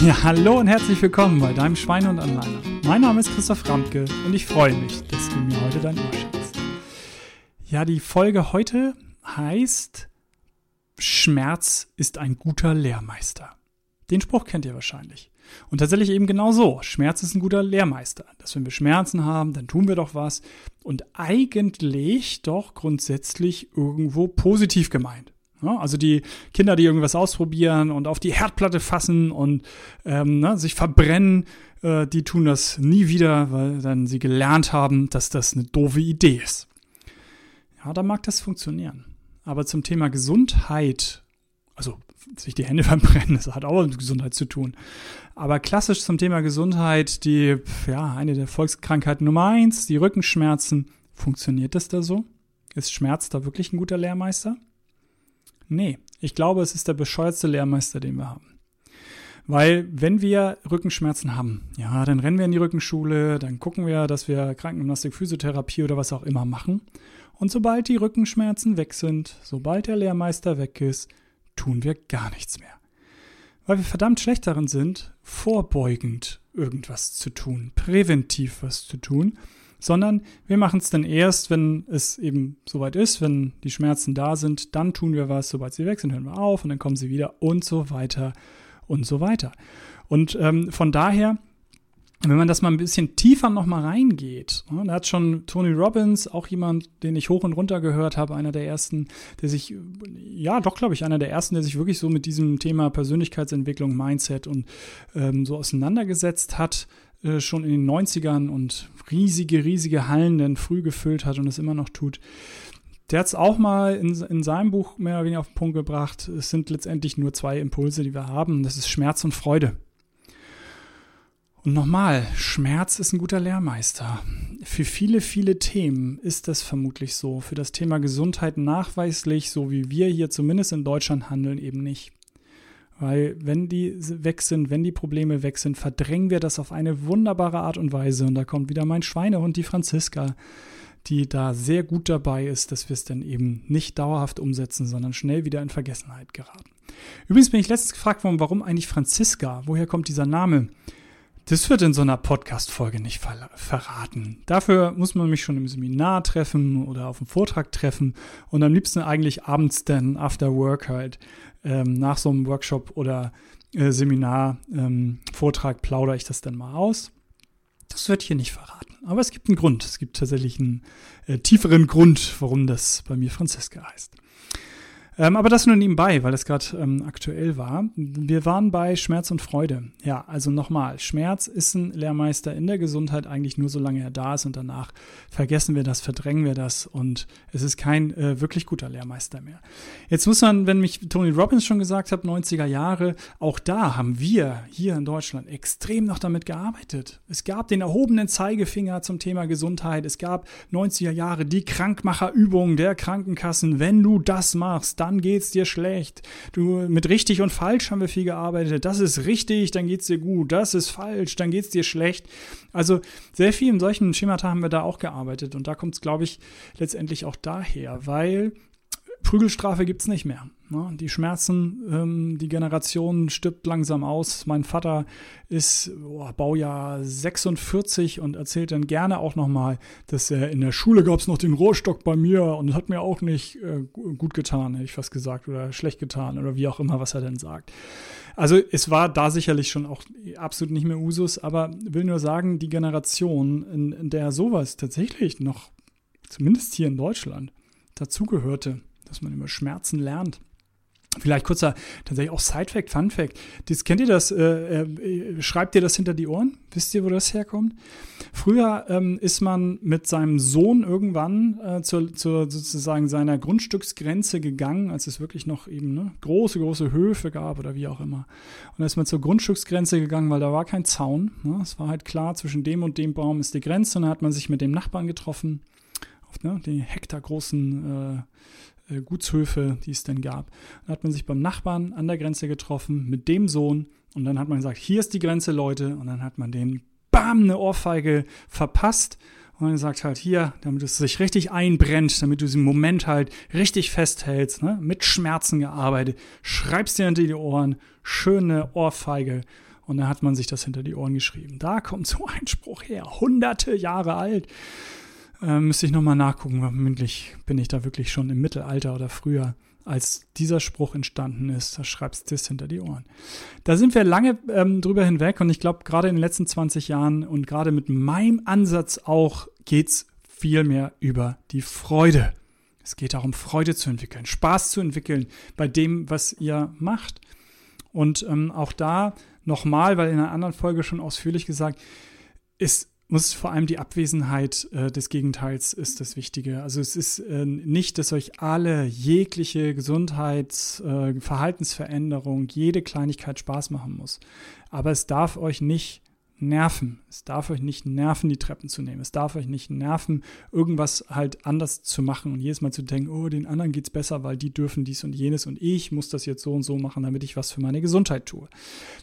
Ja, hallo und herzlich willkommen bei deinem Schweine und Anleiner. Mein Name ist Christoph Ramke und ich freue mich, dass du mir heute dein Ohr schenkst. Ja, die Folge heute heißt Schmerz ist ein guter Lehrmeister. Den Spruch kennt ihr wahrscheinlich. Und tatsächlich eben genau so. Schmerz ist ein guter Lehrmeister. Dass wenn wir Schmerzen haben, dann tun wir doch was. Und eigentlich doch grundsätzlich irgendwo positiv gemeint. Also die Kinder, die irgendwas ausprobieren und auf die Herdplatte fassen und ähm, ne, sich verbrennen, äh, die tun das nie wieder, weil dann sie gelernt haben, dass das eine doofe Idee ist. Ja, da mag das funktionieren. Aber zum Thema Gesundheit, also sich die Hände verbrennen, das hat auch mit Gesundheit zu tun. Aber klassisch zum Thema Gesundheit, die, ja, eine der Volkskrankheiten Nummer eins, die Rückenschmerzen. Funktioniert das da so? Ist Schmerz da wirklich ein guter Lehrmeister? Nee, ich glaube, es ist der bescheuertste Lehrmeister, den wir haben. Weil wenn wir Rückenschmerzen haben, ja, dann rennen wir in die Rückenschule, dann gucken wir, dass wir Krankengymnastik, Physiotherapie oder was auch immer machen. Und sobald die Rückenschmerzen weg sind, sobald der Lehrmeister weg ist, tun wir gar nichts mehr. Weil wir verdammt schlecht darin sind, vorbeugend irgendwas zu tun, präventiv was zu tun sondern wir machen es dann erst, wenn es eben soweit ist, wenn die Schmerzen da sind, dann tun wir was, sobald sie weg sind, hören wir auf und dann kommen sie wieder und so weiter und so weiter. Und ähm, von daher, wenn man das mal ein bisschen tiefer nochmal reingeht, ne, da hat schon Tony Robbins, auch jemand, den ich hoch und runter gehört habe, einer der ersten, der sich, ja doch glaube ich, einer der ersten, der sich wirklich so mit diesem Thema Persönlichkeitsentwicklung, Mindset und ähm, so auseinandergesetzt hat, äh, schon in den 90ern und riesige, riesige Hallen dann früh gefüllt hat und es immer noch tut. Der hat es auch mal in, in seinem Buch mehr oder weniger auf den Punkt gebracht. Es sind letztendlich nur zwei Impulse, die wir haben. Das ist Schmerz und Freude. Und nochmal, Schmerz ist ein guter Lehrmeister. Für viele, viele Themen ist das vermutlich so. Für das Thema Gesundheit nachweislich, so wie wir hier zumindest in Deutschland handeln, eben nicht. Weil wenn die weg sind, wenn die Probleme weg sind, verdrängen wir das auf eine wunderbare Art und Weise. Und da kommt wieder mein Schweinehund, die Franziska, die da sehr gut dabei ist, dass wir es dann eben nicht dauerhaft umsetzen, sondern schnell wieder in Vergessenheit geraten. Übrigens bin ich letztens gefragt worden, warum eigentlich Franziska? Woher kommt dieser Name? Das wird in so einer Podcast-Folge nicht ver verraten. Dafür muss man mich schon im Seminar treffen oder auf dem Vortrag treffen und am liebsten eigentlich abends dann after work halt ähm, nach so einem Workshop oder äh, Seminar, ähm, Vortrag plaudere ich das dann mal aus. Das wird hier nicht verraten. Aber es gibt einen Grund. Es gibt tatsächlich einen äh, tieferen Grund, warum das bei mir Franziska heißt. Ähm, aber das nur nebenbei, weil das gerade ähm, aktuell war. Wir waren bei Schmerz und Freude. Ja, also nochmal, Schmerz ist ein Lehrmeister in der Gesundheit eigentlich nur solange er da ist und danach vergessen wir das, verdrängen wir das und es ist kein äh, wirklich guter Lehrmeister mehr. Jetzt muss man, wenn mich Tony Robbins schon gesagt hat, 90er Jahre, auch da haben wir hier in Deutschland extrem noch damit gearbeitet. Es gab den erhobenen Zeigefinger zum Thema Gesundheit. Es gab 90er Jahre die Krankmacherübung der Krankenkassen. Wenn du das machst, dann dann geht's dir schlecht. Du, mit richtig und falsch haben wir viel gearbeitet. Das ist richtig, dann geht's dir gut. Das ist falsch, dann geht's dir schlecht. Also sehr viel in solchen Schemata haben wir da auch gearbeitet. Und da kommt es, glaube ich, letztendlich auch daher, weil Prügelstrafe gibt es nicht mehr. Ne? Die Schmerzen, ähm, die Generation stirbt langsam aus. Mein Vater ist oh, Baujahr 46 und erzählt dann gerne auch nochmal, dass er in der Schule gab es noch den Rohrstock bei mir und hat mir auch nicht äh, gut getan, hätte ich fast gesagt, oder schlecht getan oder wie auch immer, was er denn sagt. Also es war da sicherlich schon auch absolut nicht mehr Usus, aber will nur sagen, die Generation, in, in der sowas tatsächlich noch, zumindest hier in Deutschland, dazugehörte, dass man über Schmerzen lernt. Vielleicht kurzer, tatsächlich auch Side-Fact, Fun-Fact. Das, kennt ihr das? Äh, äh, schreibt ihr das hinter die Ohren? Wisst ihr, wo das herkommt? Früher ähm, ist man mit seinem Sohn irgendwann äh, zur, zur, sozusagen seiner Grundstücksgrenze gegangen, als es wirklich noch eben ne, große, große Höfe gab oder wie auch immer. Und da ist man zur Grundstücksgrenze gegangen, weil da war kein Zaun. Ne? Es war halt klar, zwischen dem und dem Baum ist die Grenze. Und dann hat man sich mit dem Nachbarn getroffen auf ne, die hektargroßen äh, Gutshöfe, die es denn gab. Dann hat man sich beim Nachbarn an der Grenze getroffen mit dem Sohn und dann hat man gesagt, hier ist die Grenze, Leute. Und dann hat man den bam eine Ohrfeige verpasst und dann sagt halt hier, damit es sich richtig einbrennt, damit du diesen Moment halt richtig festhältst, ne? mit Schmerzen gearbeitet, schreibst dir hinter die Ohren, schöne Ohrfeige Und dann hat man sich das hinter die Ohren geschrieben. Da kommt so ein Spruch her, hunderte Jahre alt. Äh, müsste ich nochmal nachgucken, mündlich bin ich da wirklich schon im Mittelalter oder früher, als dieser Spruch entstanden ist. Da schreibst du das hinter die Ohren. Da sind wir lange ähm, drüber hinweg und ich glaube, gerade in den letzten 20 Jahren und gerade mit meinem Ansatz auch geht es viel mehr über die Freude. Es geht darum, Freude zu entwickeln, Spaß zu entwickeln bei dem, was ihr macht. Und ähm, auch da nochmal, weil in einer anderen Folge schon ausführlich gesagt, ist muss vor allem die Abwesenheit äh, des Gegenteils ist das Wichtige. Also es ist äh, nicht, dass euch alle jegliche Gesundheits-, äh, Verhaltensveränderung, jede Kleinigkeit Spaß machen muss. Aber es darf euch nicht nerven. Es darf euch nicht nerven, die Treppen zu nehmen. Es darf euch nicht nerven, irgendwas halt anders zu machen und jedes Mal zu denken, oh, den anderen geht es besser, weil die dürfen dies und jenes und ich muss das jetzt so und so machen, damit ich was für meine Gesundheit tue.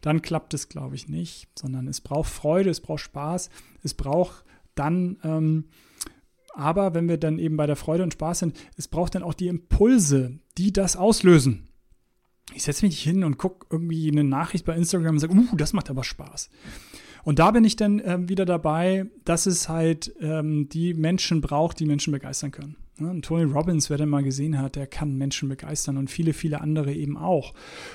Dann klappt es, glaube ich, nicht, sondern es braucht Freude, es braucht Spaß, es braucht dann, ähm, aber wenn wir dann eben bei der Freude und Spaß sind, es braucht dann auch die Impulse, die das auslösen ich setze mich hin und gucke irgendwie eine Nachricht bei Instagram und sage, uh, das macht aber Spaß. Und da bin ich dann äh, wieder dabei, dass es halt ähm, die Menschen braucht, die Menschen begeistern können. Ja, Tony Robbins, wer den mal gesehen hat, der kann Menschen begeistern und viele, viele andere eben auch.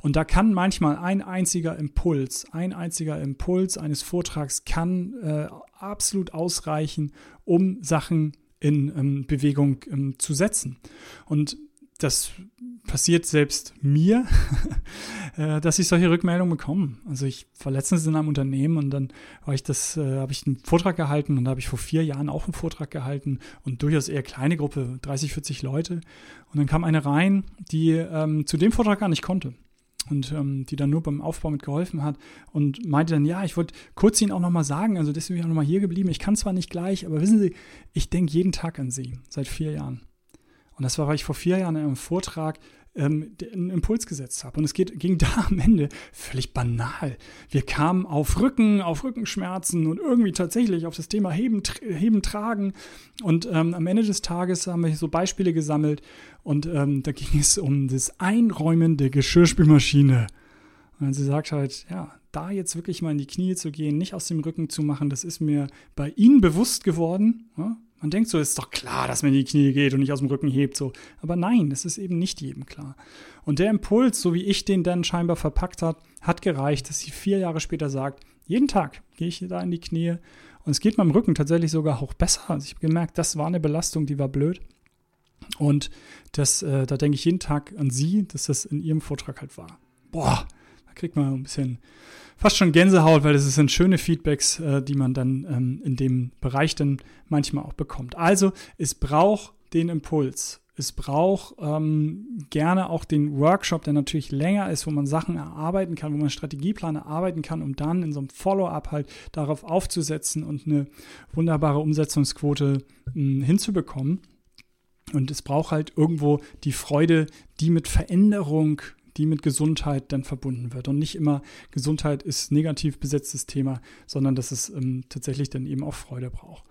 Und da kann manchmal ein einziger Impuls, ein einziger Impuls eines Vortrags kann äh, absolut ausreichen, um Sachen in ähm, Bewegung ähm, zu setzen. Und das passiert selbst mir, äh, dass ich solche Rückmeldungen bekomme. Also ich war letztens in einem Unternehmen und dann war ich das, äh, habe ich einen Vortrag gehalten und da habe ich vor vier Jahren auch einen Vortrag gehalten und durchaus eher kleine Gruppe, 30, 40 Leute. Und dann kam eine rein, die ähm, zu dem Vortrag gar nicht konnte und ähm, die dann nur beim Aufbau mit geholfen hat und meinte dann, ja, ich wollte kurz Ihnen auch nochmal sagen, also deswegen bin ich auch nochmal hier geblieben. Ich kann zwar nicht gleich, aber wissen Sie, ich denke jeden Tag an Sie, seit vier Jahren. Und das war, weil ich vor vier Jahren in einem Vortrag ähm, einen Impuls gesetzt habe. Und es geht, ging da am Ende völlig banal. Wir kamen auf Rücken, auf Rückenschmerzen und irgendwie tatsächlich auf das Thema Heben, Heben Tragen. Und ähm, am Ende des Tages haben wir so Beispiele gesammelt und ähm, da ging es um das Einräumen der Geschirrspülmaschine. Und sie sagt halt, ja, da jetzt wirklich mal in die Knie zu gehen, nicht aus dem Rücken zu machen, das ist mir bei Ihnen bewusst geworden. Ja? Man denkt so, ist doch klar, dass man in die Knie geht und nicht aus dem Rücken hebt, so. Aber nein, das ist eben nicht jedem klar. Und der Impuls, so wie ich den dann scheinbar verpackt hat, hat gereicht, dass sie vier Jahre später sagt, jeden Tag gehe ich da in die Knie und es geht meinem Rücken tatsächlich sogar auch besser. Also ich habe gemerkt, das war eine Belastung, die war blöd. Und das, äh, da denke ich jeden Tag an sie, dass das in ihrem Vortrag halt war. Boah, kriegt man ein bisschen fast schon Gänsehaut, weil es sind schöne Feedbacks, äh, die man dann ähm, in dem Bereich dann manchmal auch bekommt. Also es braucht den Impuls. Es braucht ähm, gerne auch den Workshop, der natürlich länger ist, wo man Sachen erarbeiten kann, wo man Strategieplan erarbeiten kann, um dann in so einem Follow-up halt darauf aufzusetzen und eine wunderbare Umsetzungsquote mh, hm, hinzubekommen. Und es braucht halt irgendwo die Freude, die mit Veränderung die mit Gesundheit dann verbunden wird. Und nicht immer Gesundheit ist negativ besetztes Thema, sondern dass es ähm, tatsächlich dann eben auch Freude braucht.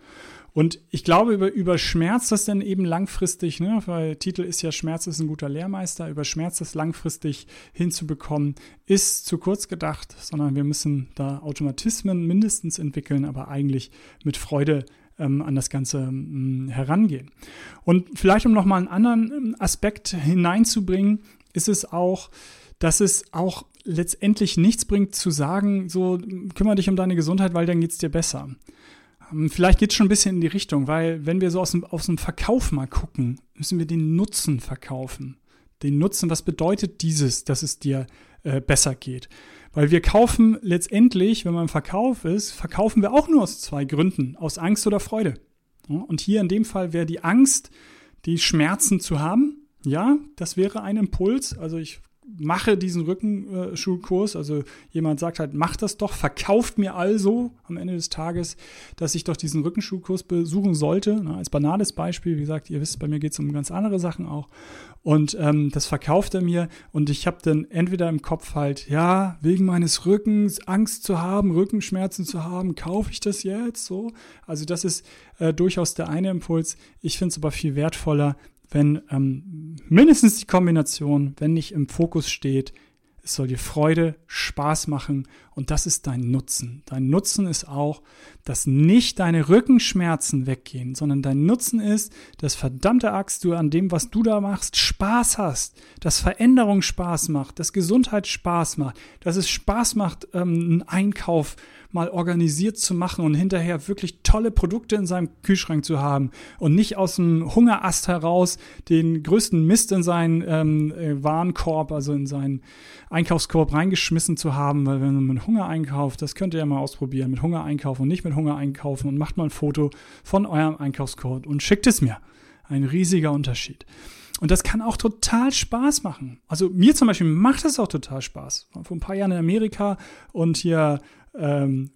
Und ich glaube, über, über Schmerz das dann eben langfristig, ne, weil Titel ist ja Schmerz ist ein guter Lehrmeister, über Schmerz das langfristig hinzubekommen, ist zu kurz gedacht, sondern wir müssen da Automatismen mindestens entwickeln, aber eigentlich mit Freude ähm, an das Ganze ähm, herangehen. Und vielleicht, um nochmal einen anderen ähm, Aspekt hineinzubringen, ist es auch, dass es auch letztendlich nichts bringt zu sagen, so kümmere dich um deine Gesundheit, weil dann geht es dir besser. Ähm, vielleicht geht es schon ein bisschen in die Richtung, weil wenn wir so aus dem, aus dem Verkauf mal gucken, müssen wir den Nutzen verkaufen. Den Nutzen, was bedeutet dieses, dass es dir äh, besser geht? Weil wir kaufen letztendlich, wenn man im Verkauf ist, verkaufen wir auch nur aus zwei Gründen, aus Angst oder Freude. Und hier in dem Fall wäre die Angst, die Schmerzen zu haben ja, das wäre ein Impuls. Also ich mache diesen Rückenschulkurs. Also jemand sagt halt, mach das doch, verkauft mir also am Ende des Tages, dass ich doch diesen Rückenschulkurs besuchen sollte. Na, als banales Beispiel, wie gesagt, ihr wisst, bei mir geht es um ganz andere Sachen auch. Und ähm, das verkauft er mir und ich habe dann entweder im Kopf halt, ja, wegen meines Rückens Angst zu haben, Rückenschmerzen zu haben, kaufe ich das jetzt so? Also das ist äh, durchaus der eine Impuls. Ich finde es aber viel wertvoller, wenn ähm, mindestens die Kombination, wenn nicht im Fokus steht, es soll dir Freude, Spaß machen Und das ist dein Nutzen. Dein Nutzen ist auch, dass nicht deine Rückenschmerzen weggehen, sondern dein Nutzen ist, dass verdammte Axt du an dem, was du da machst, Spaß hast, dass Veränderung Spaß macht, dass Gesundheit Spaß macht, dass es Spaß macht, ähm, einen Einkauf mal organisiert zu machen und hinterher wirklich tolle Produkte in seinem Kühlschrank zu haben und nicht aus dem Hungerast heraus den größten Mist in seinen ähm, äh, Warenkorb, also in seinen Einkaufskorb reingeschmissen zu haben, weil wenn man Hunger einkauft, das könnt ihr ja mal ausprobieren, mit Hunger einkaufen und nicht mit Hunger einkaufen und macht mal ein Foto von eurem Einkaufskorb und schickt es mir. Ein riesiger Unterschied. Und das kann auch total Spaß machen. Also mir zum Beispiel macht es auch total Spaß. Vor ein paar Jahren in Amerika und hier ähm,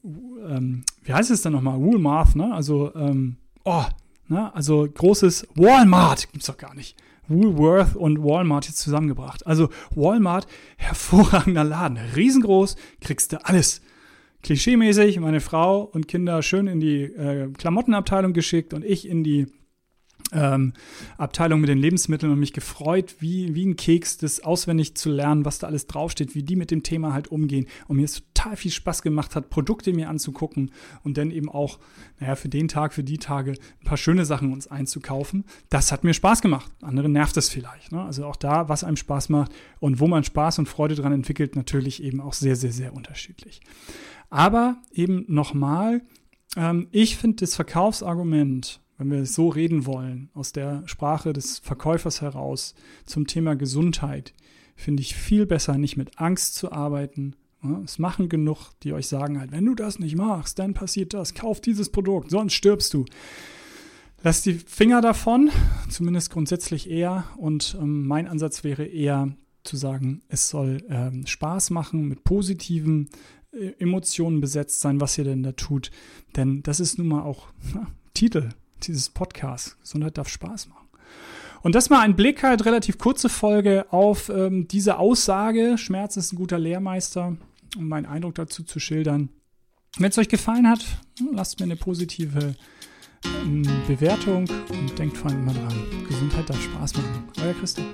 ähm, wie heißt es denn nochmal? Walmart, ne? Also, ähm, oh, ne? Also großes Walmart gibt's doch gar nicht. Woolworth und Walmart jetzt zusammengebracht. Also Walmart, hervorragender Laden, riesengroß, kriegst du alles. Klischeemäßig, meine Frau und Kinder schön in die äh, Klamottenabteilung geschickt und ich in die ähm, Abteilung mit den Lebensmitteln und mich gefreut, wie, wie ein Keks, das auswendig zu lernen, was da alles draufsteht, wie die mit dem Thema halt umgehen. Und mir es total viel Spaß gemacht hat, Produkte mir anzugucken und dann eben auch, naja, für den Tag, für die Tage ein paar schöne Sachen uns einzukaufen. Das hat mir Spaß gemacht. Andere nervt es vielleicht. Ne? Also auch da, was einem Spaß macht und wo man Spaß und Freude dran entwickelt, natürlich eben auch sehr, sehr, sehr unterschiedlich. Aber eben nochmal, ähm, ich finde das Verkaufsargument, wenn wir so reden wollen, aus der Sprache des Verkäufers heraus zum Thema Gesundheit, finde ich viel besser, nicht mit Angst zu arbeiten. Es machen genug, die euch sagen halt, wenn du das nicht machst, dann passiert das, kauf dieses Produkt, sonst stirbst du. Lass die Finger davon, zumindest grundsätzlich eher. Und ähm, mein Ansatz wäre eher zu sagen, es soll ähm, Spaß machen, mit positiven äh, Emotionen besetzt sein, was ihr denn da tut. Denn das ist nun mal auch na, Titel dieses Podcasts. Gesundheit darf Spaß machen. Und das mal ein Blick halt, relativ kurze Folge auf ähm, diese Aussage, Schmerz ist ein guter Lehrmeister, um meinen Eindruck dazu zu schildern. Wenn es euch gefallen hat, lasst mir eine positive ähm, Bewertung und denkt vor allem immer dran, Gesundheit darf Spaß machen. Euer Christoph.